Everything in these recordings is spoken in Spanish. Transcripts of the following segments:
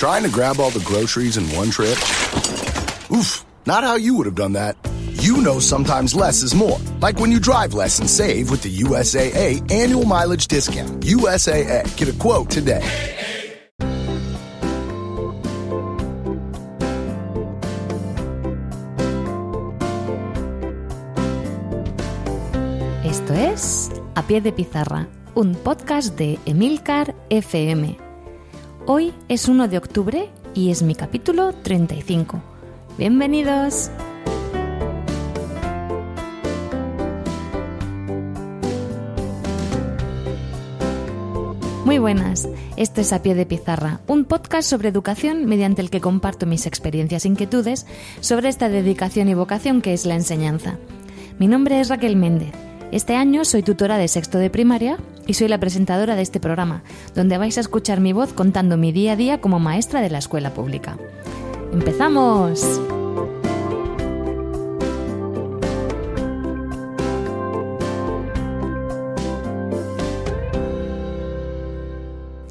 Trying to grab all the groceries in one trip? Oof, not how you would have done that. You know sometimes less is more. Like when you drive less and save with the USAA annual mileage discount. USAA. Get a quote today. Esto es A Pie de Pizarra, un podcast de Emilcar FM. Hoy es 1 de octubre y es mi capítulo 35. Bienvenidos. Muy buenas, esto es A Pie de Pizarra, un podcast sobre educación mediante el que comparto mis experiencias e inquietudes sobre esta dedicación y vocación que es la enseñanza. Mi nombre es Raquel Méndez. Este año soy tutora de sexto de primaria y soy la presentadora de este programa, donde vais a escuchar mi voz contando mi día a día como maestra de la escuela pública. ¡Empezamos!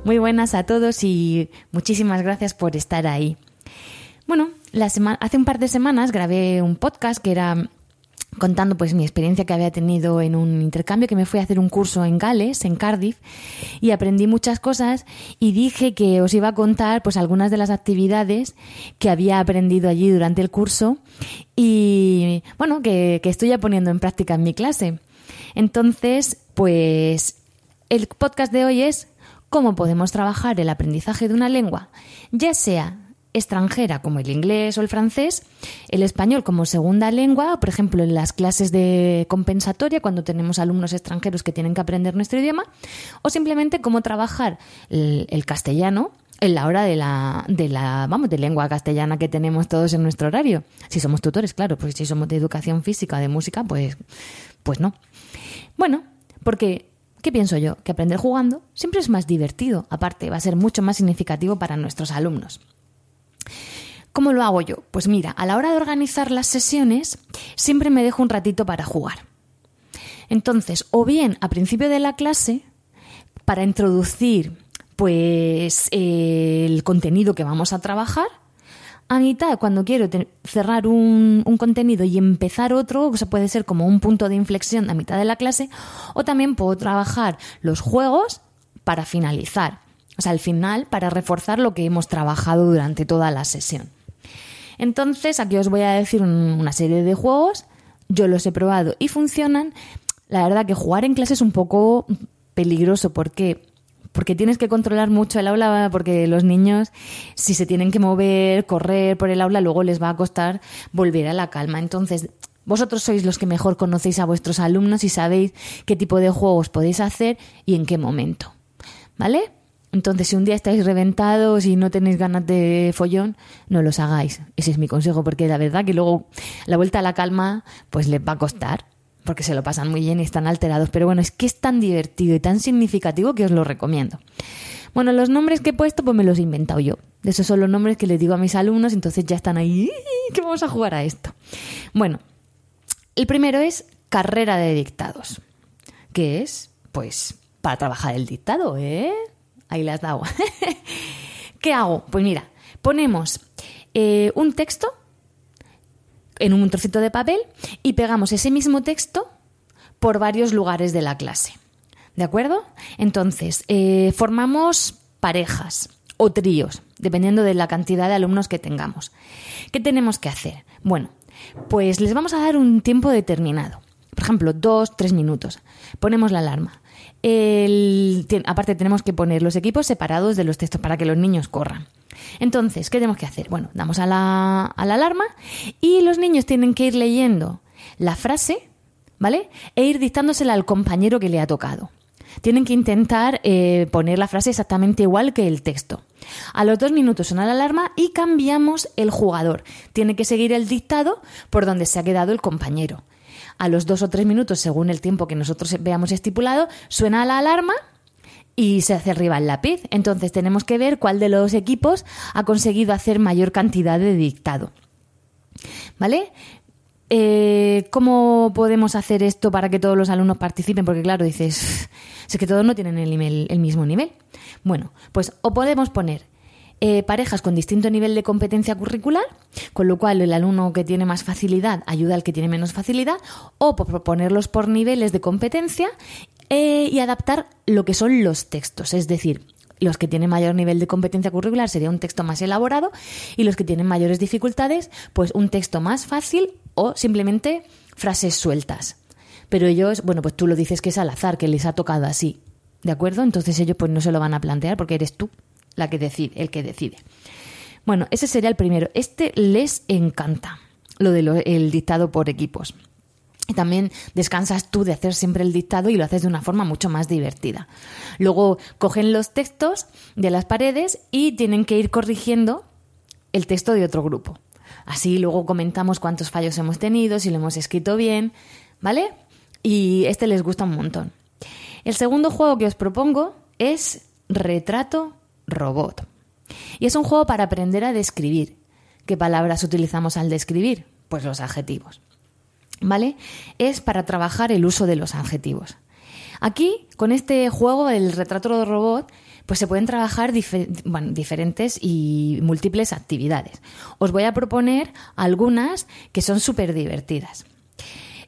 Muy buenas a todos y muchísimas gracias por estar ahí. Bueno, hace un par de semanas grabé un podcast que era contando pues mi experiencia que había tenido en un intercambio que me fui a hacer un curso en Gales, en Cardiff, y aprendí muchas cosas y dije que os iba a contar pues algunas de las actividades que había aprendido allí durante el curso y bueno, que, que estoy ya poniendo en práctica en mi clase. Entonces, pues el podcast de hoy es cómo podemos trabajar el aprendizaje de una lengua, ya sea extranjera como el inglés o el francés, el español como segunda lengua, por ejemplo en las clases de compensatoria cuando tenemos alumnos extranjeros que tienen que aprender nuestro idioma, o simplemente cómo trabajar el, el castellano en la hora de la, de la, vamos, de lengua castellana que tenemos todos en nuestro horario. Si somos tutores, claro, pues si somos de educación física, de música, pues, pues no. Bueno, porque ¿Qué pienso yo? Que aprender jugando siempre es más divertido, aparte va a ser mucho más significativo para nuestros alumnos. ¿Cómo lo hago yo? Pues mira, a la hora de organizar las sesiones siempre me dejo un ratito para jugar. Entonces, o bien a principio de la clase, para introducir pues el contenido que vamos a trabajar, a mitad, cuando quiero cerrar un, contenido y empezar otro, sea, puede ser como un punto de inflexión a mitad de la clase, o también puedo trabajar los juegos para finalizar, o sea, al final, para reforzar lo que hemos trabajado durante toda la sesión. Entonces, aquí os voy a decir una serie de juegos, yo los he probado y funcionan. La verdad que jugar en clase es un poco peligroso porque porque tienes que controlar mucho el aula, porque los niños, si se tienen que mover, correr por el aula, luego les va a costar volver a la calma. Entonces, vosotros sois los que mejor conocéis a vuestros alumnos y sabéis qué tipo de juegos podéis hacer y en qué momento. ¿Vale? Entonces, si un día estáis reventados y no tenéis ganas de follón, no los hagáis. Ese es mi consejo, porque la verdad que luego la vuelta a la calma, pues les va a costar porque se lo pasan muy bien y están alterados. Pero bueno, es que es tan divertido y tan significativo que os lo recomiendo. Bueno, los nombres que he puesto, pues me los he inventado yo. Esos son los nombres que les digo a mis alumnos, entonces ya están ahí, que vamos a jugar a esto. Bueno, el primero es carrera de dictados, que es, pues, para trabajar el dictado, ¿eh? Ahí las dado. ¿Qué hago? Pues mira, ponemos eh, un texto en un trocito de papel y pegamos ese mismo texto por varios lugares de la clase. ¿De acuerdo? Entonces, eh, formamos parejas o tríos, dependiendo de la cantidad de alumnos que tengamos. ¿Qué tenemos que hacer? Bueno, pues les vamos a dar un tiempo determinado. Por ejemplo, dos, tres minutos. Ponemos la alarma. Aparte tenemos que poner los equipos separados de los textos para que los niños corran. Entonces, ¿qué tenemos que hacer? Bueno, damos a la, alarma y los niños tienen que ir leyendo la frase, ¿vale? E ir dictándosela al compañero que le ha tocado. Tienen que intentar eh, poner la frase exactamente igual que el texto. A los dos minutos suena la alarma y cambiamos el jugador. Tiene que seguir el dictado por donde se ha quedado el compañero. A los dos o tres minutos, según el tiempo que nosotros veamos estipulado, suena la alarma y se hace arriba el lápiz. Entonces tenemos que ver cuál de los equipos ha conseguido hacer mayor cantidad de dictado. ¿Vale? Eh, ¿Cómo podemos hacer esto para que todos los alumnos participen? Porque claro, dices, es que todos no tienen el, el mismo nivel. Bueno, pues o podemos poner eh, parejas con distinto nivel de competencia curricular, con lo cual el alumno que tiene más facilidad ayuda al que tiene menos facilidad, o proponerlos por niveles de competencia eh, y adaptar lo que son los textos, es decir, los que tienen mayor nivel de competencia curricular sería un texto más elaborado y los que tienen mayores dificultades, pues un texto más fácil o simplemente frases sueltas. Pero ellos, bueno, pues tú lo dices que es al azar, que les ha tocado así. ¿De acuerdo? Entonces ellos pues no se lo van a plantear porque eres tú la que decide, el que decide. Bueno, ese sería el primero. Este les encanta, lo del dictado por equipos. Y también descansas tú de hacer siempre el dictado y lo haces de una forma mucho más divertida. Luego cogen los textos de las paredes y tienen que ir corrigiendo el texto de otro grupo. Así luego comentamos cuántos fallos hemos tenido, si lo hemos escrito bien, ¿vale? Y este les gusta un montón. El segundo juego que os propongo es Retrato Robot. Y es un juego para aprender a describir. ¿Qué palabras utilizamos al describir? Pues los adjetivos. ¿Vale? Es para trabajar el uso de los adjetivos. Aquí, con este juego, el retrato robot, pues se pueden trabajar diferentes y múltiples actividades. Os voy a proponer algunas que son súper divertidas.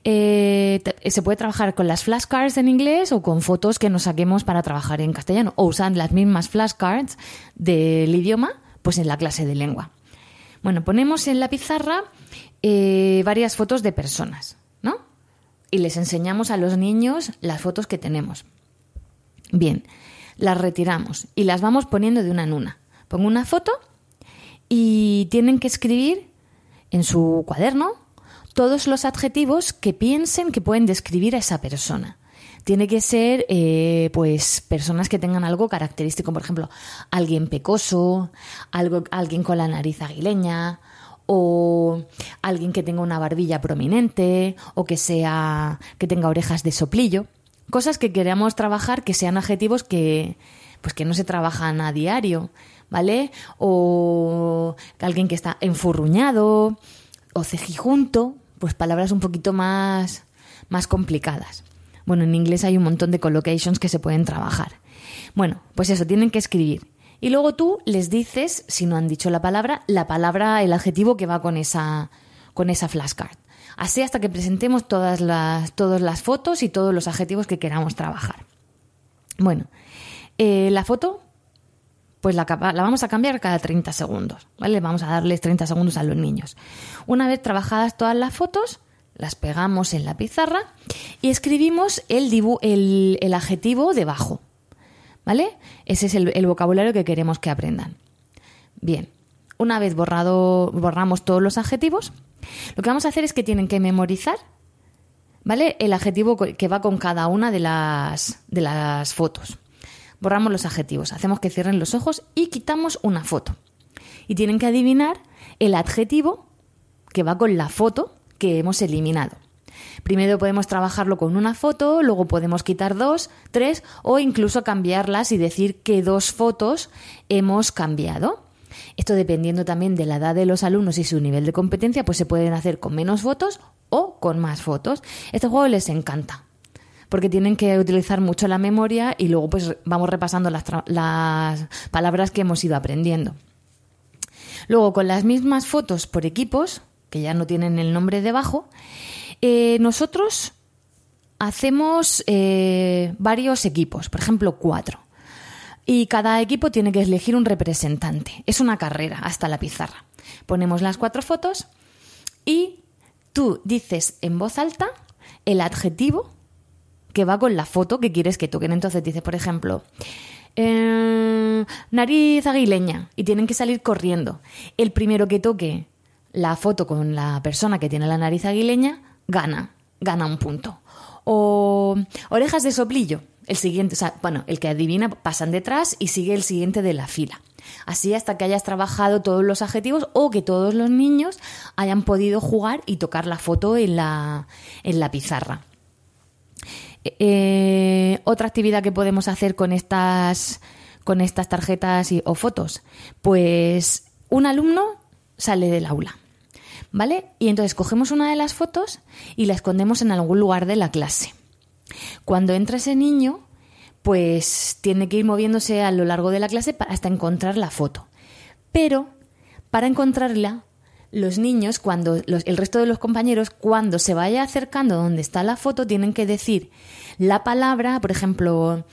Eh, se puede trabajar con las flashcards en inglés o con fotos que nos saquemos para trabajar en castellano o usando las mismas flashcards del idioma pues en la clase de lengua. Bueno, ponemos en la pizarra eh, varias fotos de personas, ¿no? Y les enseñamos a los niños las fotos que tenemos. Bien, las retiramos y las vamos poniendo de una en una. Pongo una foto y tienen que escribir en su cuaderno todos los adjetivos que piensen que pueden describir a esa persona. Tiene que ser, eh, pues, personas que tengan algo característico, por ejemplo, alguien pecoso, algo, alguien con la nariz aguileña, o alguien que tenga una barbilla prominente, o que sea, que tenga orejas de soplillo. Cosas que queramos trabajar que sean adjetivos que, pues, que no se trabajan a diario, ¿vale? O alguien que está enfurruñado, o cejijunto, pues palabras un poquito más, más complicadas. Bueno, en inglés hay un montón de collocations que se pueden trabajar. Bueno, pues eso, tienen que escribir. Y luego tú les dices, si no han dicho la palabra, la palabra, el adjetivo que va con esa, con esa flashcard. Así hasta que presentemos todas las, las fotos y todos los adjetivos que queramos trabajar. Bueno, eh, la foto pues la, la, vamos a cambiar cada 30 segundos, ¿vale? Vamos a darles 30 segundos a los niños. Una vez trabajadas todas las fotos, las pegamos en la pizarra y escribimos el, adjetivo debajo, ¿vale? Ese es el, vocabulario que queremos que aprendan. Bien, una vez borrado, borramos todos los adjetivos, lo que vamos a hacer es que tienen que memorizar, ¿vale? El adjetivo que va con cada una de las fotos. Borramos los adjetivos, hacemos que cierren los ojos y quitamos una foto. Y tienen que adivinar el adjetivo que va con la foto que hemos eliminado. Primero podemos trabajarlo con una foto, luego podemos quitar dos, tres o incluso cambiarlas y decir qué dos fotos hemos cambiado. Esto dependiendo también de la edad de los alumnos y su nivel de competencia, pues se pueden hacer con menos fotos o con más fotos. Este juego les encanta porque tienen que utilizar mucho la memoria y luego pues vamos repasando las, palabras que hemos ido aprendiendo. Luego, con las mismas fotos por equipos, que ya no tienen el nombre debajo, eh, nosotros hacemos eh, varios equipos, por ejemplo, cuatro. Y cada equipo tiene que elegir un representante. Es una carrera hasta la pizarra. Ponemos las cuatro fotos y tú dices en voz alta el adjetivo que va con la foto que quieres que toquen. Entonces dice, por ejemplo, eh, nariz aguileña y tienen que salir corriendo. El primero que toque la foto con la persona que tiene la nariz aguileña gana, gana un punto. O orejas de soplillo. El siguiente, o sea, bueno, el que adivina pasan detrás y sigue el siguiente de la fila. Así hasta que hayas trabajado todos los adjetivos o que todos los niños hayan podido jugar y tocar la foto en la, en la pizarra. Eh, otra actividad que podemos hacer con estas, con estas tarjetas o fotos, pues un alumno sale del aula, ¿vale? Y entonces cogemos una de las fotos y la escondemos en algún lugar de la clase. Cuando entra ese niño, pues tiene que ir moviéndose a lo largo de la clase hasta encontrar la foto. Pero para encontrarla, los niños, cuando el resto de los compañeros, cuando se vaya acercando donde está la foto, tienen que decir la palabra, por ejemplo,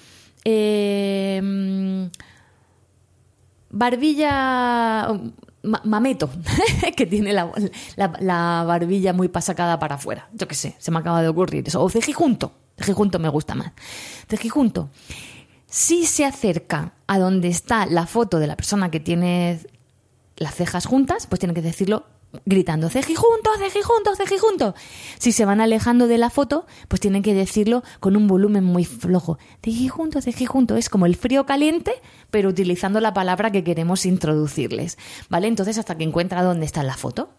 eh, barbilla mameto, que tiene la, barbilla muy pasacada para afuera. Yo qué sé, se me acaba de ocurrir eso. O cejijunto. Cejijunto me gusta más. Cejijunto. Si se acerca a donde está la foto de la persona que tiene las cejas juntas, pues tiene que decirlo gritando cejijunto, cejijunto, cejijunto. Si se van alejando de la foto, pues tienen que decirlo con un volumen muy flojo. Cejijunto, cejijunto. Es como el frío caliente, pero utilizando la palabra que queremos introducirles. ¿Vale? Entonces hasta que encuentra dónde está la foto.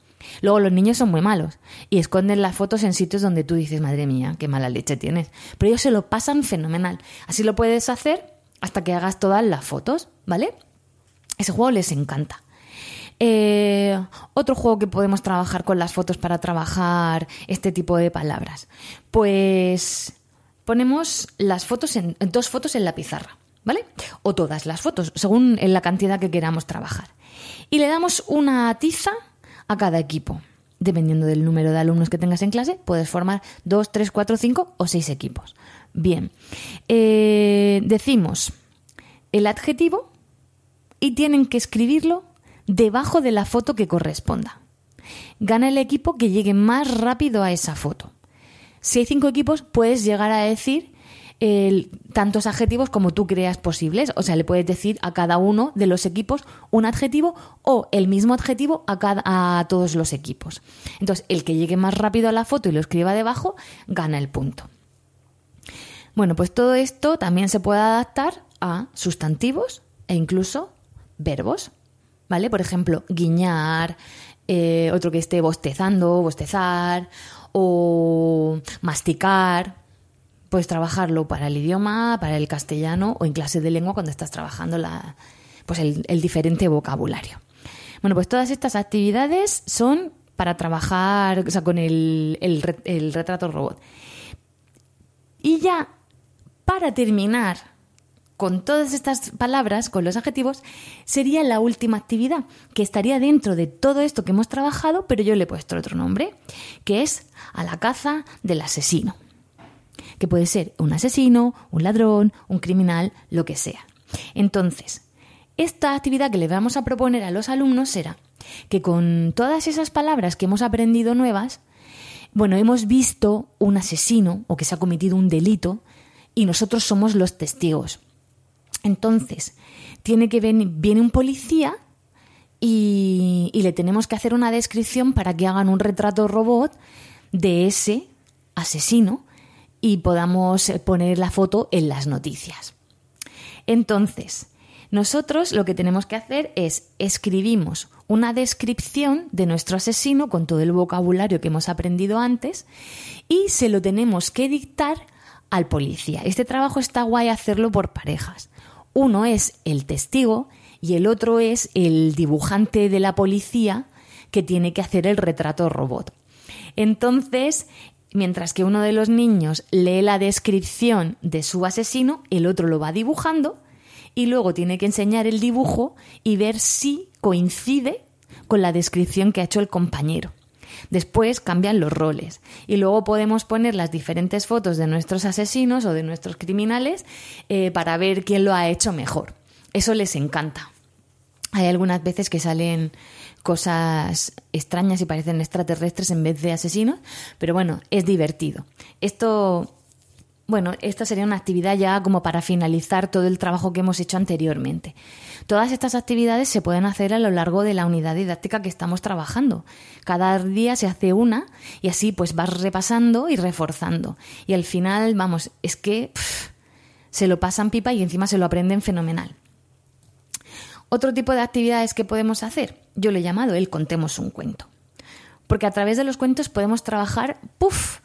Luego los niños son muy malos y esconden las fotos en sitios donde tú dices, madre mía, qué mala leche tienes. Pero ellos se lo pasan fenomenal. Así lo puedes hacer hasta que hagas todas las fotos, ¿vale? Ese juego les encanta. Eh, otro juego que podemos trabajar con las fotos para trabajar este tipo de palabras. Pues ponemos las fotos en, dos fotos en la pizarra, ¿vale? O todas las fotos, según la cantidad que queramos trabajar. Y le damos una tiza a cada equipo. Dependiendo del número de alumnos que tengas en clase, puedes formar dos, tres, cuatro, cinco o seis equipos. Bien, eh, decimos el adjetivo y tienen que escribirlo debajo de la foto que corresponda. Gana el equipo que llegue más rápido a esa foto. Si hay cinco equipos, puedes llegar a decir tantos adjetivos como tú creas posibles. O sea, le puedes decir a cada uno de los equipos un adjetivo o el mismo adjetivo a, cada, a todos los equipos. Entonces, el que llegue más rápido a la foto y lo escriba debajo, gana el punto. Bueno, pues todo esto también se puede adaptar a sustantivos e incluso verbos. ¿Vale? Por ejemplo, guiñar, eh, otro que esté bostezando, bostezar, o masticar. Puedes trabajarlo para el idioma, para el castellano o en clase de lengua cuando estás trabajando la, pues el, diferente vocabulario. Bueno, pues todas estas actividades son para trabajar con el, el retrato robot. Y ya, para terminar con todas estas palabras, con los adjetivos, sería la última actividad, que estaría dentro de todo esto que hemos trabajado, pero yo le he puesto otro nombre, que es a la caza del asesino. Que puede ser un asesino, un ladrón, un criminal, lo que sea. Entonces, esta actividad que le vamos a proponer a los alumnos será que con todas esas palabras que hemos aprendido nuevas, bueno, hemos visto un asesino o que se ha cometido un delito y nosotros somos los testigos. Entonces, tiene que venir, viene un policía y, le tenemos que hacer una descripción para que hagan un retrato robot de ese asesino y podamos poner la foto en las noticias. Entonces, nosotros lo que tenemos que hacer es escribimos una descripción de nuestro asesino con todo el vocabulario que hemos aprendido antes y se lo tenemos que dictar al policía. Este trabajo está guay hacerlo por parejas. Uno es el testigo y el otro es el dibujante de la policía que tiene que hacer el retrato robot. Entonces, mientras que uno de los niños lee la descripción de su asesino, el otro lo va dibujando y luego tiene que enseñar el dibujo y ver si coincide con la descripción que ha hecho el compañero. Después cambian los roles y luego podemos poner las diferentes fotos de nuestros asesinos o de nuestros criminales eh, para ver quién lo ha hecho mejor. Eso les encanta. Hay algunas veces que salen cosas extrañas y parecen extraterrestres en vez de asesinos, pero bueno, es divertido. Esto bueno, esta sería una actividad ya como para finalizar todo el trabajo que hemos hecho anteriormente. Todas estas actividades se pueden hacer a lo largo de la unidad didáctica que estamos trabajando. Cada día se hace una y así pues vas repasando y reforzando. Y al final, vamos, es que se lo pasan pipa y encima se lo aprenden fenomenal. Otro tipo de actividades que podemos hacer, yo le he llamado el contemos un cuento. Porque a través de los cuentos podemos trabajar, ¡puf!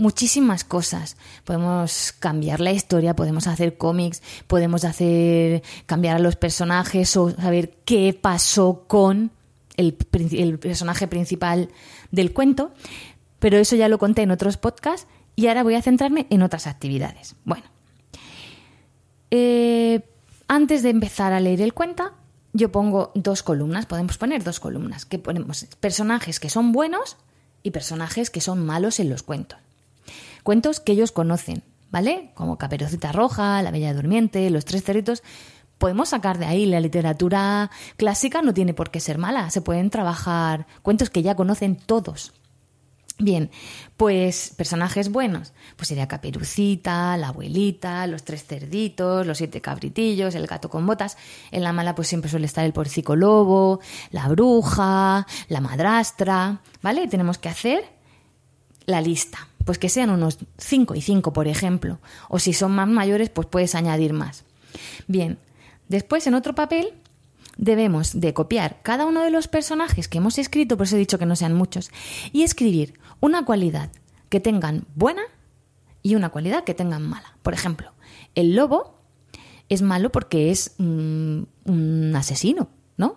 Muchísimas cosas. Podemos cambiar la historia, podemos hacer cómics, podemos hacer cambiar a los personajes o saber qué pasó con el, personaje principal del cuento. Pero eso ya lo conté en otros podcasts y ahora voy a centrarme en otras actividades. Bueno, eh, antes de empezar a leer el cuento, yo pongo dos columnas, podemos poner dos columnas, que ponemos personajes que son buenos y personajes que son malos en los cuentos. Cuentos que ellos conocen, ¿vale? Como Caperucita Roja, La Bella Durmiente, Los Tres Cerritos. Podemos sacar de ahí la literatura clásica, no tiene por qué ser mala, se pueden trabajar cuentos que ya conocen todos. Bien, pues personajes buenos, pues sería Caperucita, la abuelita, los tres cerditos, los siete cabritillos, el gato con botas. En la mala pues siempre suele estar el porcico lobo, la bruja, la madrastra, ¿vale? Tenemos que hacer la lista, pues que sean unos cinco y cinco, por ejemplo, o si son más mayores pues puedes añadir más. Bien, después en otro papel debemos de copiar cada uno de los personajes que hemos escrito, por eso he dicho que no sean muchos, y escribir una cualidad que tengan buena y una cualidad que tengan mala. Por ejemplo, el lobo es malo porque es mm, un asesino, ¿no?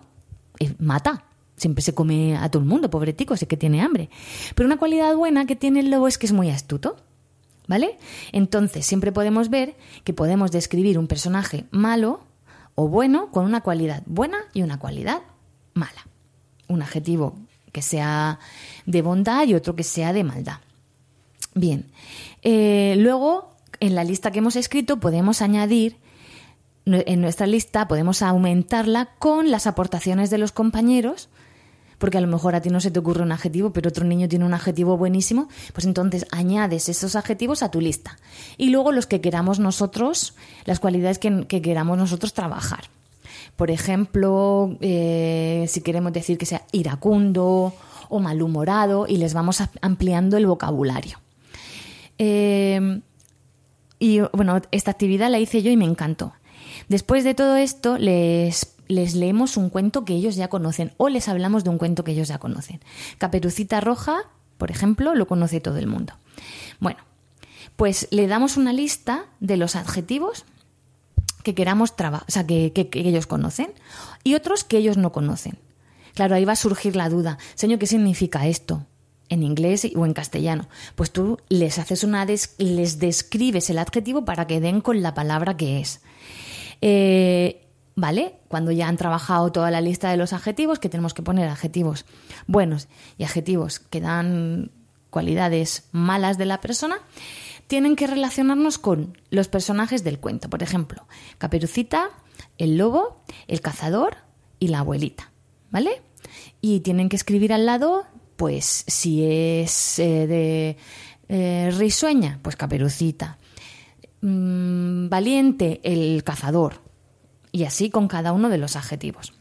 mata. Siempre se come a todo el mundo, pobre tico, sé que tiene hambre. Pero una cualidad buena que tiene el lobo es que es muy astuto. ¿Vale? Entonces, siempre podemos ver que podemos describir un personaje malo o bueno con una cualidad buena y una cualidad mala. Un adjetivo que sea de bondad y otro que sea de maldad. Bien, eh, luego en la lista que hemos escrito podemos añadir, en nuestra lista podemos aumentarla con las aportaciones de los compañeros, porque a lo mejor a ti no se te ocurre un adjetivo, pero otro niño tiene un adjetivo buenísimo, pues entonces añades esos adjetivos a tu lista. Y luego los que queramos nosotros, las cualidades que queramos nosotros trabajar. Por ejemplo, eh, si queremos decir que sea iracundo o malhumorado y les vamos ampliando el vocabulario. Eh, y bueno, esta actividad la hice yo y me encantó. Después de todo esto, les, les leemos un cuento que ellos ya conocen o les hablamos de un cuento que ellos ya conocen. Caperucita Roja, por ejemplo, lo conoce todo el mundo. Bueno, pues le damos una lista de los adjetivos que queramos trabajar, o sea, que, ellos conocen y otros que ellos no conocen. Claro, ahí va a surgir la duda. Señor, ¿qué significa esto? En inglés o en castellano. Pues tú les haces una les describes el adjetivo para que den con la palabra que es. Eh, ¿Vale? Cuando ya han trabajado toda la lista de los adjetivos, que tenemos que poner adjetivos buenos y adjetivos que dan cualidades malas de la persona, tienen que relacionarnos con los personajes del cuento. Por ejemplo, Caperucita, el lobo, el cazador y la abuelita. ¿Vale? Y tienen que escribir al lado, pues si es eh, de eh, risueña, pues Caperucita. Mm, valiente, el cazador. Y así con cada uno de los adjetivos.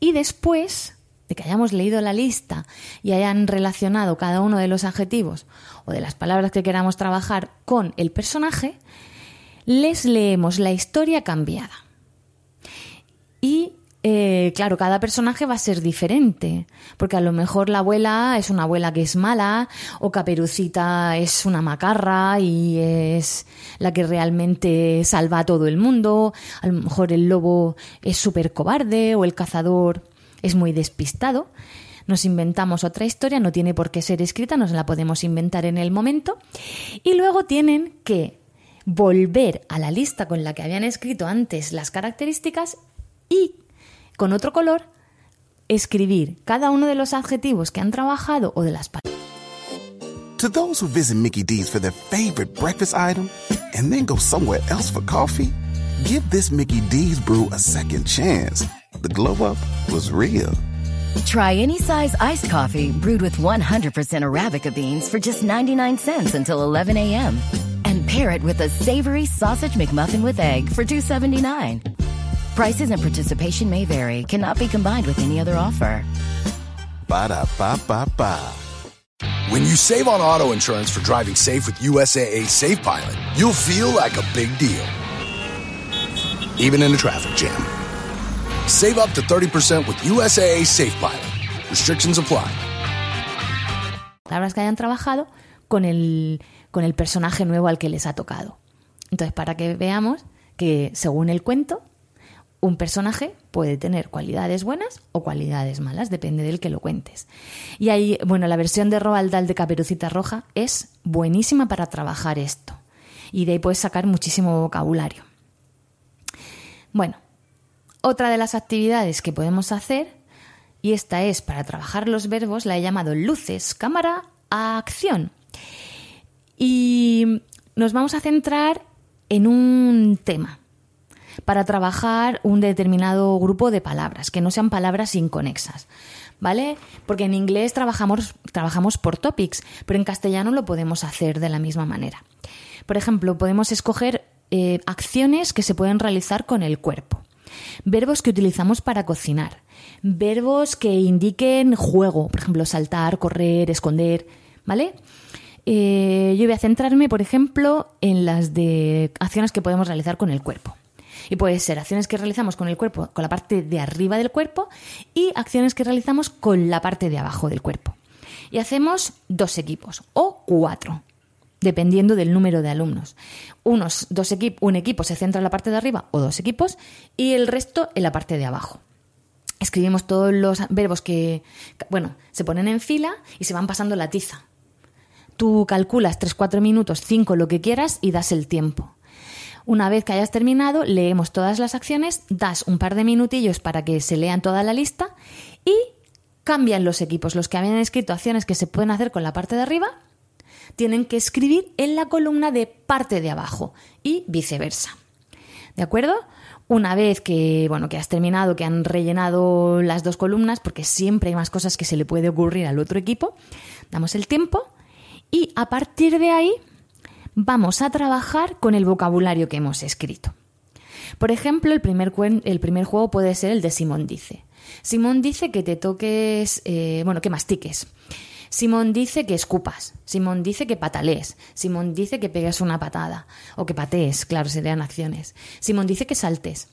Y después de que hayamos leído la lista y hayan relacionado cada uno de los adjetivos o de las palabras que queramos trabajar con el personaje, les leemos la historia cambiada. Y eh, claro, cada personaje va a ser diferente, porque a lo mejor la abuela es una abuela que es mala, o Caperucita es una macarra y es la que realmente salva a todo el mundo, a lo mejor el lobo es súper cobarde, o el cazador es muy despistado. Nos inventamos otra historia, no tiene por qué ser escrita, nos la podemos inventar en el momento. Y luego tienen que volver a la lista con la que habían escrito antes las características y con otro color escribir cada uno de los adjetivos que han trabajado o de las palabras. To those who visit Mickey D's for their favorite breakfast item and then go somewhere else for coffee, give this Mickey D's brew a second chance. The glow up was real. Try any size iced coffee brewed with 100% Arabica beans for just 99 cents until 11 a.m. And pair it with a savory sausage McMuffin with egg for 2.79. Prices and participation may vary, cannot be combined with any other offer. Ba da ba ba ba. When you save on auto insurance for driving safe with USAA Safe Pilot, you'll feel like a big deal. Even in a traffic jam. Save up to 30% with USAA Safe Pilot. Restrictions apply. Palabras que hayan trabajado con el, con el personaje nuevo al que les ha tocado. Entonces, para que veamos que según el cuento, un personaje puede tener cualidades buenas o cualidades malas, depende del que lo cuentes. Y ahí, bueno, la versión de Roald Dahl de Caperucita Roja es buenísima para trabajar esto. Y de ahí puedes sacar muchísimo vocabulario. Bueno, Otra de las actividades que podemos hacer, y esta es para trabajar los verbos, la he llamado luces, cámara, acción. Y nos vamos a centrar en un tema para trabajar un determinado grupo de palabras, que no sean palabras inconexas. ¿Vale? Porque en inglés trabajamos, trabajamos por topics, pero en castellano lo podemos hacer de la misma manera. Por ejemplo, podemos escoger eh, acciones que se pueden realizar con el cuerpo, verbos que utilizamos para cocinar, verbos que indiquen juego, por ejemplo, saltar, correr, esconder, ¿vale? Eh, yo voy a centrarme, por ejemplo, en las de acciones que podemos realizar con el cuerpo. Y puede ser acciones que realizamos con el cuerpo, con la parte de arriba del cuerpo, y acciones que realizamos con la parte de abajo del cuerpo. Y hacemos dos equipos o cuatro, dependiendo del número de alumnos. Unos, dos un equipo se centra en la parte de arriba o dos equipos y el resto en la parte de abajo. Escribimos todos los verbos que, bueno, se ponen en fila y se van pasando la tiza. Tú calculas 3, 4 minutos, 5, lo que quieras y das el tiempo. Una vez que hayas terminado, leemos todas las acciones, das un par de minutillos para que se lean toda la lista y cambian los equipos. Los que habían escrito acciones que se pueden hacer con la parte de arriba, tienen que escribir en la columna de parte de abajo y viceversa. ¿De acuerdo? Una vez que, bueno, que has terminado, que han rellenado las dos columnas, porque siempre hay más cosas que se le puede ocurrir al otro equipo, damos el tiempo y a partir de ahí vamos a trabajar con el vocabulario que hemos escrito. Por ejemplo, el primer, el primer juego puede ser el de Simón dice. Simón dice que te toques, eh, bueno, que mastiques. Simón dice que escupas. Simón dice que patalees. Simón dice que pegues una patada. O que patees, claro, serían acciones. Simón dice que saltes.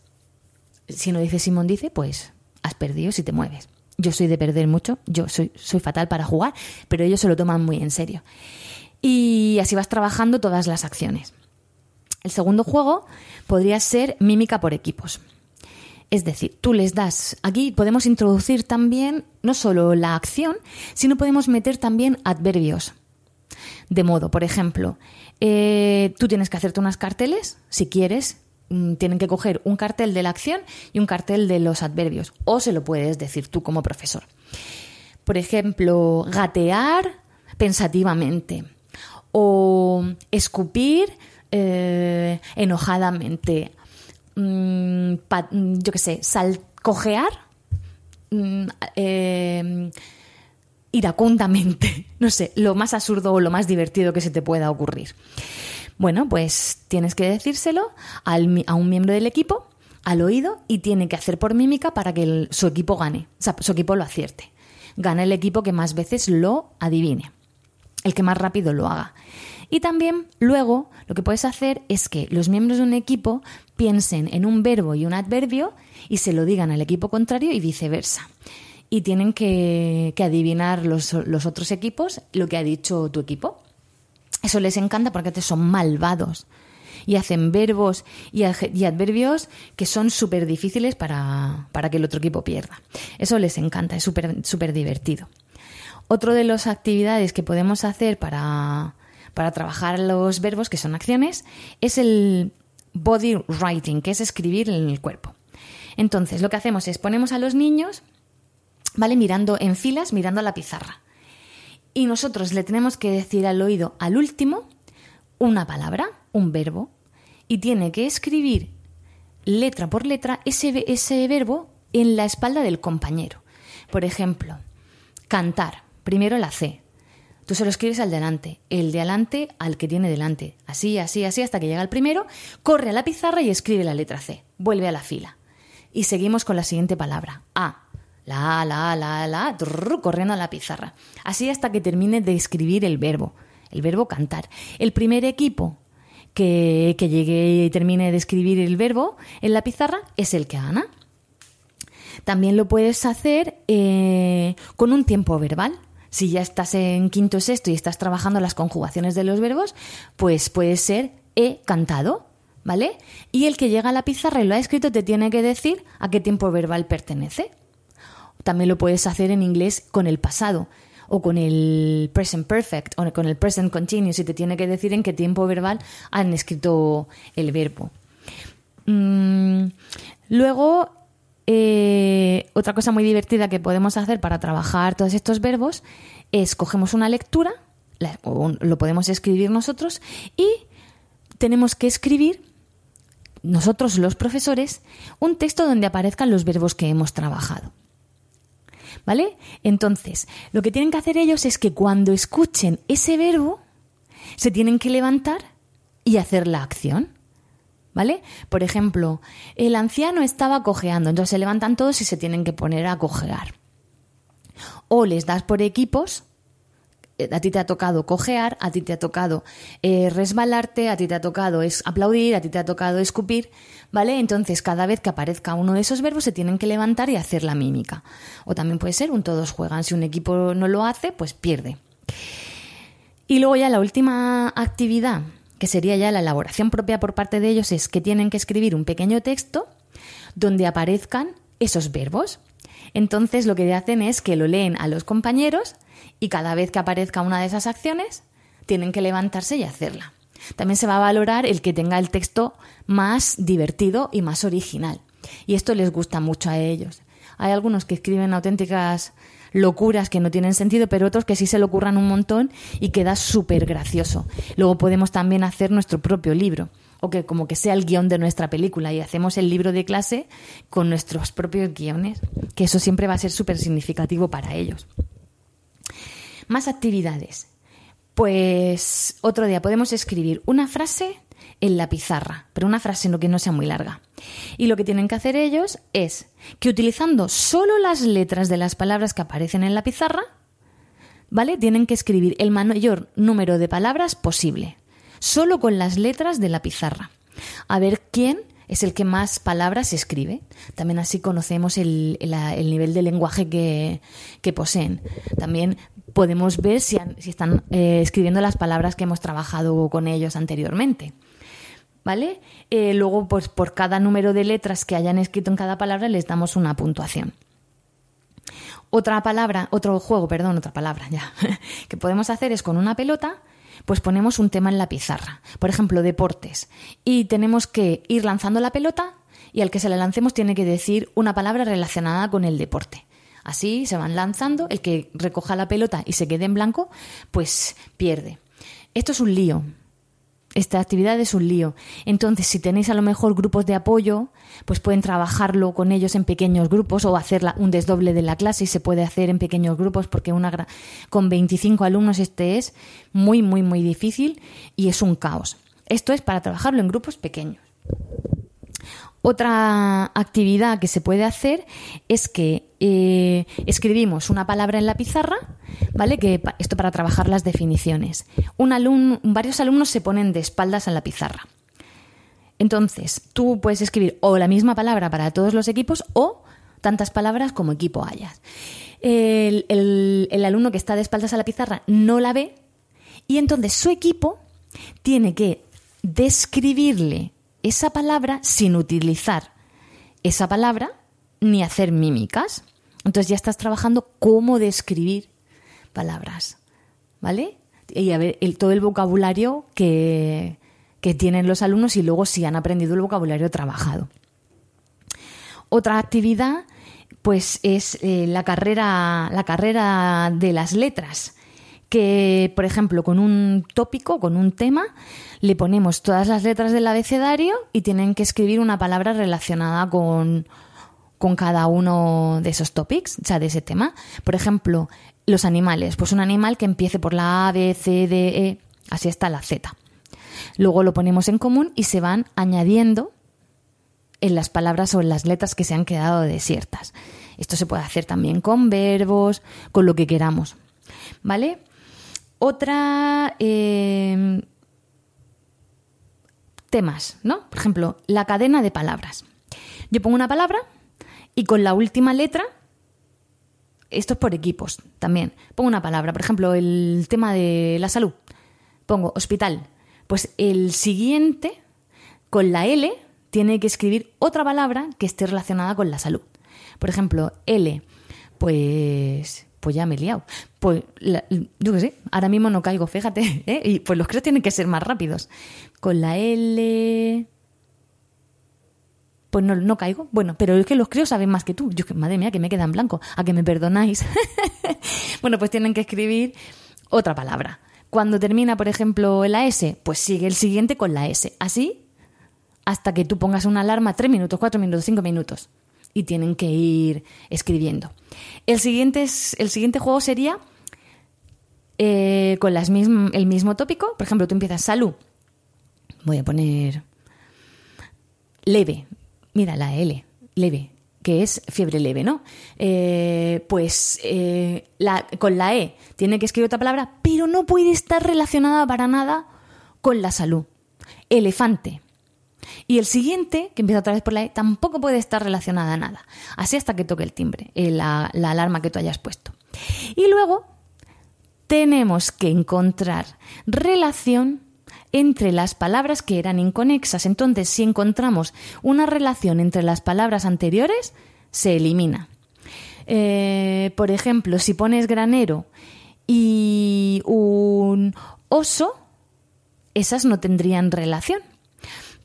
Si no dice Simón dice, pues has perdido si te mueves. Yo soy de perder mucho, yo soy fatal para jugar, pero ellos se lo toman muy en serio y así vas trabajando todas las acciones. El segundo juego podría ser mímica por equipos. Es decir, tú les das, aquí podemos introducir también no solo la acción, sino podemos meter también adverbios. De modo, por ejemplo, eh, tú tienes que hacerte unas carteles, si quieres, mm, tienen que coger un cartel de la acción y un cartel de los adverbios, o se lo puedes decir tú como profesor. Por ejemplo, gatear pensativamente o escupir eh, enojadamente, mm, yo qué sé, cojear mm, eh, iracundamente, no sé, lo más absurdo o lo más divertido que se te pueda ocurrir. Bueno, pues tienes que decírselo a un miembro del equipo, al oído, y tiene que hacer por mímica para que su equipo gane, o sea, su equipo lo acierte. Gana el equipo que más veces lo adivine el que más rápido lo haga. Y también luego lo que puedes hacer es que los miembros de un equipo piensen en un verbo y un adverbio y se lo digan al equipo contrario y viceversa. Y tienen que, adivinar los, otros equipos lo que ha dicho tu equipo. Eso les encanta porque son malvados y hacen verbos y, adverbios que son súper difíciles para, para, que el otro equipo pierda. Eso les encanta, es súper divertido. Otro de las actividades que podemos hacer para, trabajar los verbos, que son acciones, es el body writing, que es escribir en el cuerpo. Entonces, lo que hacemos es ponemos a los niños, ¿vale? Mirando en filas, mirando a la pizarra. Y nosotros le tenemos que decir al oído, al último, una palabra, un verbo, y tiene que escribir letra por letra ese, ese verbo en la espalda del compañero. Por ejemplo, cantar. Primero la C. Tú se lo escribes al delante, el de adelante al que tiene delante. Así, así, así, hasta que llega el primero, corre a la pizarra y escribe la letra C. Vuelve a la fila. Y seguimos con la siguiente palabra. A. La la la la corriendo a la pizarra. Así hasta que termine de escribir el verbo. El verbo cantar. El primer equipo que, llegue y termine de escribir el verbo en la pizarra es el que gana. También lo puedes hacer eh, con un tiempo verbal. Si ya estás en quinto sexto y estás trabajando las conjugaciones de los verbos, pues puede ser he cantado, ¿vale? Y el que llega a la pizarra y lo ha escrito te tiene que decir a qué tiempo verbal pertenece. También lo puedes hacer en inglés con el pasado o con el present perfect o con el present continuous y te tiene que decir en qué tiempo verbal han escrito el verbo. Mm, luego eh, otra cosa muy divertida que podemos hacer para trabajar todos estos verbos es cogemos una lectura, o lo podemos escribir nosotros, y tenemos que escribir nosotros los profesores un texto donde aparezcan los verbos que hemos trabajado. ¿Vale? Entonces, lo que tienen que hacer ellos es que cuando escuchen ese verbo, se tienen que levantar y hacer la acción. ¿Vale? Por ejemplo, el anciano estaba cojeando, entonces se levantan todos y se tienen que poner a cojear. O les das por equipos eh, a ti te ha tocado cojear, a ti te ha tocado eh, resbalarte, a ti te ha tocado es aplaudir, a ti te ha tocado escupir, ¿vale? Entonces, cada vez que aparezca uno de esos verbos, se tienen que levantar y hacer la mímica. O también puede ser un todos juegan. Si un equipo no lo hace, pues pierde. Y luego ya la última actividad, que sería ya la elaboración propia por parte de ellos, es que tienen que escribir un pequeño texto donde aparezcan esos verbos. Entonces lo que hacen es que lo leen a los compañeros y cada vez que aparezca una de esas acciones, tienen que levantarse y hacerla. También se va a valorar el que tenga el texto más divertido y más original. Y esto les gusta mucho a ellos. Hay algunos que escriben auténticas locuras que no tienen sentido, pero otros que sí se lo ocurran un montón y queda súper gracioso. Luego podemos también hacer nuestro propio libro, o que como que sea el guion de nuestra película y hacemos el libro de clase con nuestros propios guiones, que eso siempre va a ser súper significativo para ellos. Más actividades. Pues otro día podemos escribir una frase en la pizarra, pero una frase no que no sea muy larga. Y lo que tienen que hacer ellos es que utilizando solo las letras de las palabras que aparecen en la pizarra, ¿vale? Tienen que escribir el mayor número de palabras posible, solo con las letras de la pizarra. A ver quién es el que más palabras escribe. También así conocemos el, nivel de lenguaje que, que, poseen. También podemos ver si, están eh, escribiendo las palabras que hemos trabajado con ellos anteriormente. ¿Vale? Eh, luego, pues por cada número de letras que hayan escrito en cada palabra, les damos una puntuación. Otra palabra, otro juego, perdón, otra palabra ya, que podemos hacer es con una pelota, pues ponemos un tema en la pizarra. Por ejemplo, deportes. Y tenemos que ir lanzando la pelota y al que se la lancemos tiene que decir una palabra relacionada con el deporte. Así se van lanzando, el que recoja la pelota y se quede en blanco, pues pierde. Esto es un lío. Esta actividad es un lío. Entonces, si tenéis a lo mejor grupos de apoyo, pues pueden trabajarlo con ellos en pequeños grupos o hacer un desdoble de la clase y se puede hacer en pequeños grupos porque una con 25 alumnos este es muy, muy, muy difícil y es un caos. Esto es para trabajarlo en grupos pequeños. Otra actividad que se puede hacer es que eh, escribimos una palabra en la pizarra, ¿vale? Que esto para trabajar las definiciones. Un varios alumnos se ponen de espaldas en la pizarra. Entonces, tú puedes escribir o la misma palabra para todos los equipos o tantas palabras como equipo hayas. El alumno que está de espaldas a la pizarra no la ve y entonces su equipo tiene que describirle esa palabra sin utilizar esa palabra ni hacer mímicas. Entonces ya estás trabajando cómo describir palabras, ¿vale? Y a ver todo el vocabulario que, que tienen los alumnos y luego si han aprendido el vocabulario trabajado. Otra actividad, pues, es eh, la, carrera, la carrera de las letras que, por ejemplo, con un tópico, con un tema, le ponemos todas las letras del abecedario y tienen que escribir una palabra relacionada con, con cada uno de esos topics, o sea, de ese tema. Por ejemplo, los animales, pues un animal que empiece por la A, B, C, D, E, así hasta la Z. Luego lo ponemos en común y se van añadiendo en las palabras o en las letras que se han quedado desiertas. Esto se puede hacer también con verbos, con lo que queramos. ¿Vale? Otra... Eh, temas, ¿no? Por ejemplo, la cadena de palabras. Yo pongo una palabra y con la última letra, esto es por equipos también, pongo una palabra, por ejemplo, el tema de la salud, pongo hospital. Pues el siguiente, con la L, tiene que escribir otra palabra que esté relacionada con la salud. Por ejemplo, L, pues pues ya me he liado. Pues yo qué sé, ahora mismo no caigo, fíjate, ¿eh? y pues los creo tienen que ser más rápidos. Con la L... Pues no, no caigo. Bueno, pero es que los críos saben más que tú. Yo, madre mía, que me queda en blanco. A que me perdonáis. bueno, pues tienen que escribir otra palabra. Cuando termina, por ejemplo, la S, pues sigue el siguiente con la S. Así hasta que tú pongas una alarma 3 minutos, 4 minutos, 5 minutos. Y tienen que ir escribiendo. El siguiente, el siguiente juego sería eh, con las el mismo tópico. Por ejemplo, tú empiezas salud. Voy a poner leve. Mira la L, leve que es fiebre leve, ¿no? Eh, pues eh, con la E tiene que escribir otra palabra, pero no puede estar relacionada para nada con la salud. Elefante. Y el siguiente, que empieza otra vez por la E, tampoco puede estar relacionada a nada. Así hasta que toque el timbre, eh, la, la alarma que tú hayas puesto. Y luego tenemos que encontrar relación entre las palabras que eran inconexas. Entonces, si encontramos una relación entre las palabras anteriores, se elimina. Eh, por ejemplo, si pones granero y un oso, esas no tendrían relación.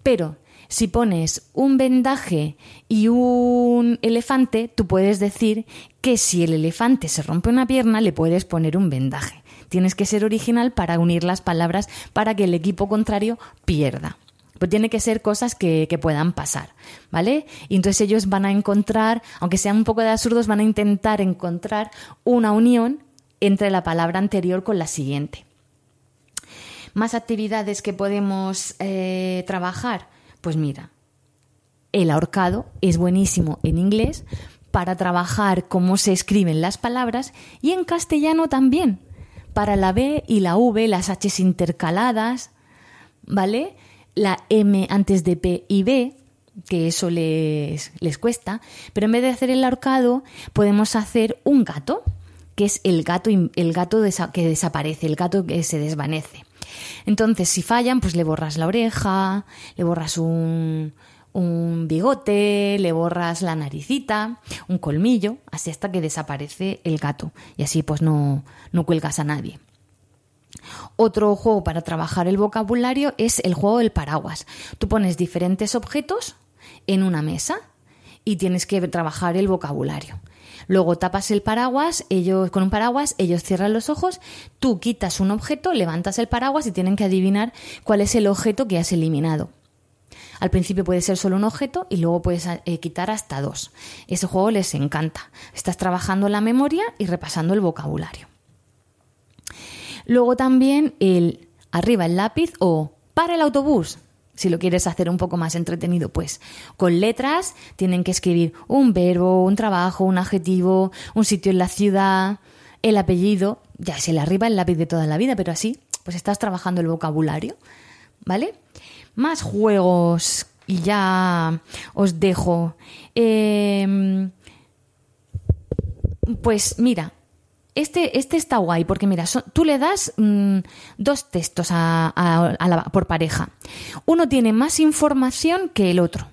Pero si pones un vendaje y un elefante, tú puedes decir que si el elefante se rompe una pierna, le puedes poner un vendaje. Tienes que ser original para unir las palabras para que el equipo contrario pierda. Pues tiene que ser cosas que, puedan pasar, ¿vale? Y entonces ellos van a encontrar, aunque sean un poco de absurdos, van a intentar encontrar una unión entre la palabra anterior con la siguiente. Más actividades que podemos eh, trabajar. Pues mira, el ahorcado es buenísimo en inglés para trabajar cómo se escriben las palabras y en castellano también para la B y la V, las H intercaladas, ¿vale? La M antes de P y B, que eso les, les cuesta, pero en vez de hacer el ahorcado, podemos hacer un gato, que es el gato, el gato que desaparece, el gato que se desvanece. Entonces, si fallan, pues le borras la oreja, le borras un, un bigote, le borras la naricita, un colmillo, así hasta que desaparece el gato y así pues no, no cuelgas a nadie. Otro juego para trabajar el vocabulario es el juego del paraguas. Tú pones diferentes objetos en una mesa y tienes que trabajar el vocabulario. Luego tapas el paraguas, ellos con un paraguas, ellos cierran los ojos, tú quitas un objeto, levantas el paraguas y tienen que adivinar cuál es el objeto que has eliminado. Al principio puede ser solo un objeto y luego puedes eh, quitar hasta dos. Ese juego les encanta. Estás trabajando la memoria y repasando el vocabulario. Luego también el arriba el lápiz o para el autobús. Si lo quieres hacer un poco más entretenido, pues con letras tienen que escribir un verbo, un trabajo, un adjetivo, un sitio en la ciudad, el apellido, ya es el arriba el lápiz de toda la vida, pero así pues estás trabajando el vocabulario, ¿vale? más juegos y ya os dejo. Em, pues mira, este, este está guay porque mira, tú le das mm, dos textos a, por pareja. Uno tiene más información que el otro.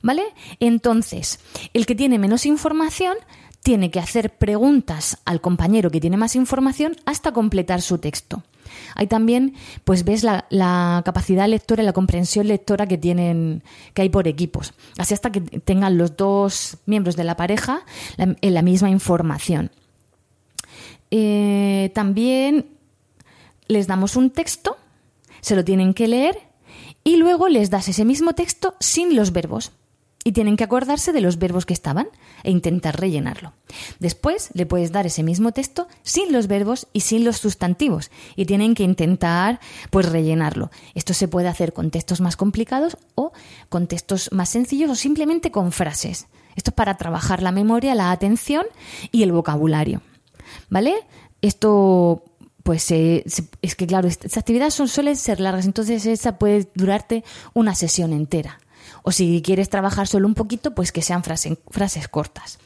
¿Vale? Entonces, el que tiene menos información tiene que hacer preguntas al compañero que tiene más información hasta completar su texto. Hay también, pues ves la, capacidad lectora y la comprensión lectora que tienen, que hay por equipos. Así hasta que tengan los dos miembros de la pareja la, la misma información. Eh, también les damos un texto, se lo tienen que leer y luego les das ese mismo texto sin los verbos y tienen que acordarse de los verbos que estaban e intentar rellenarlo. Después le puedes dar ese mismo texto sin los verbos y sin los sustantivos y tienen que intentar pues rellenarlo. Esto se puede hacer con textos más complicados o con textos más sencillos o simplemente con frases. Esto es para trabajar la memoria, la atención y el vocabulario. ¿Vale? Esto pues es que claro, estas actividades son, suelen ser largas, entonces esa puede durarte una sesión entera. O si quieres trabajar solo un poquito, pues que sean frases cortas.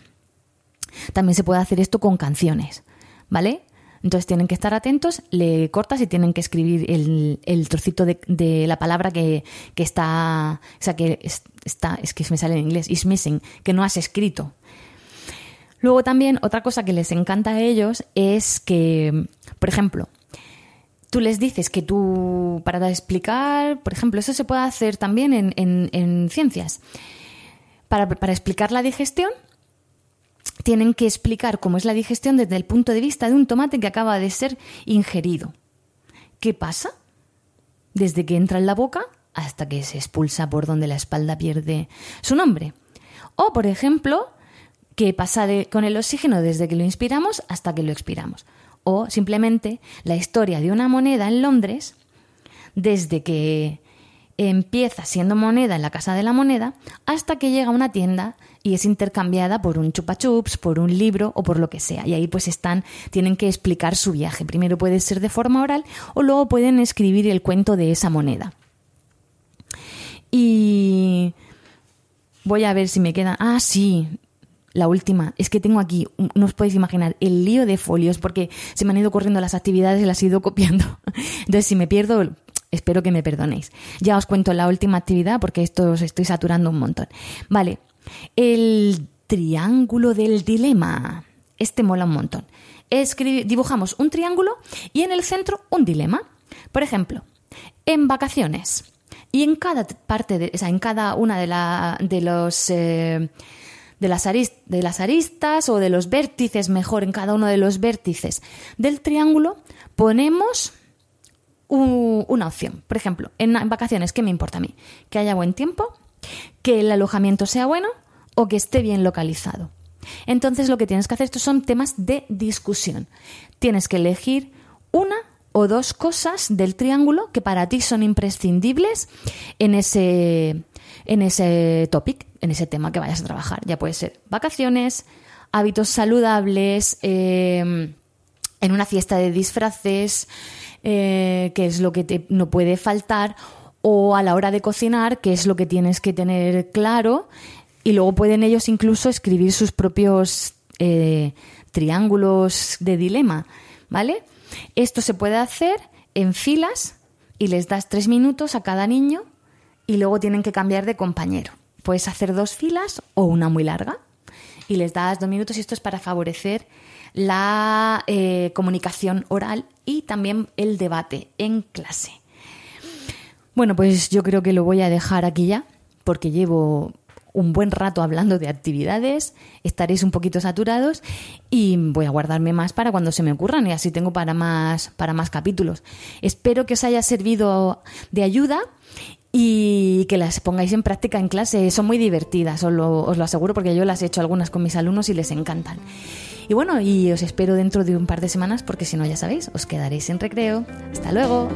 También se puede hacer esto con canciones, ¿vale? Entonces tienen que estar atentos, le cortas y tienen que escribir el, trocito de, la palabra que, está, o sea, que está, es que me sale en inglés, is missing, que no has escrito. Luego también otra cosa que les encanta a ellos es que, por ejemplo, tú les dices que tú, para explicar, por ejemplo, eso se puede hacer también en, ciencias. para, explicar la digestión, tienen que explicar cómo es la digestión desde el punto de vista de un tomate que acaba de ser ingerido. ¿Qué pasa? Desde que entra en la boca hasta que se expulsa por donde la espalda pierde su nombre. O, por ejemplo, qué pasa con el oxígeno desde que lo inspiramos hasta que lo expiramos. O simplemente la historia de una moneda en Londres desde que empieza siendo moneda en la casa de la moneda hasta que llega a una tienda y es intercambiada por un chupa chups, por un libro o por lo que sea. Y ahí pues están, tienen que explicar su viaje. Primero puede ser de forma oral o luego pueden escribir el cuento de esa moneda. Y voy a ver si me queda. Ah, sí, la última, es que tengo aquí, no os podéis imaginar, el lío de folios, porque se me han ido corriendo las actividades y las he ido copiando. Entonces, si me pierdo, espero que me perdonéis. Ya os cuento la última actividad, porque esto os estoy saturando un montón. Vale, el triángulo del dilema. Este mola un montón. dibujamos un triángulo y en el centro un dilema. Por ejemplo, en vacaciones. Y en cada parte, de, o sea, en cada una de, la, de los... Eh, de las, de las aristas o de los vértices, mejor, en cada uno de los vértices del triángulo, ponemos una opción. Por ejemplo, en, vacaciones, ¿qué me importa a mí? Que haya buen tiempo, que el alojamiento sea bueno o que esté bien localizado. Entonces lo que tienes que hacer, estos son temas de discusión. Tienes que elegir una o dos cosas del triángulo que para ti son imprescindibles en ese, en ese topic, en ese tema que vayas a trabajar. Ya puede ser vacaciones, hábitos saludables, em, en una fiesta de disfraces, eh, que es lo que te, no puede faltar, o a la hora de cocinar, que es lo que tienes que tener claro, y luego pueden ellos incluso escribir sus propios eh, triángulos de dilema, ¿vale? Esto se puede hacer en filas y les das tres minutos a cada niño y luego tienen que cambiar de compañero. Puedes hacer dos filas o una muy larga y les das dos minutos y esto es para favorecer la eh, comunicación oral y también el debate en clase. Bueno, pues yo creo que lo voy a dejar aquí ya, porque llevo un buen rato hablando de actividades, estaréis un poquito saturados y voy a guardarme más para cuando se me ocurran y así tengo para más, para más capítulos. Espero que os haya servido de ayuda y que las pongáis en práctica en clase. Son muy divertidas, os lo, os aseguro, porque yo las he hecho algunas con mis alumnos y les encantan. Y bueno, y os espero dentro de un par de semanas porque si no, ya sabéis, os quedaréis en recreo. Hasta luego.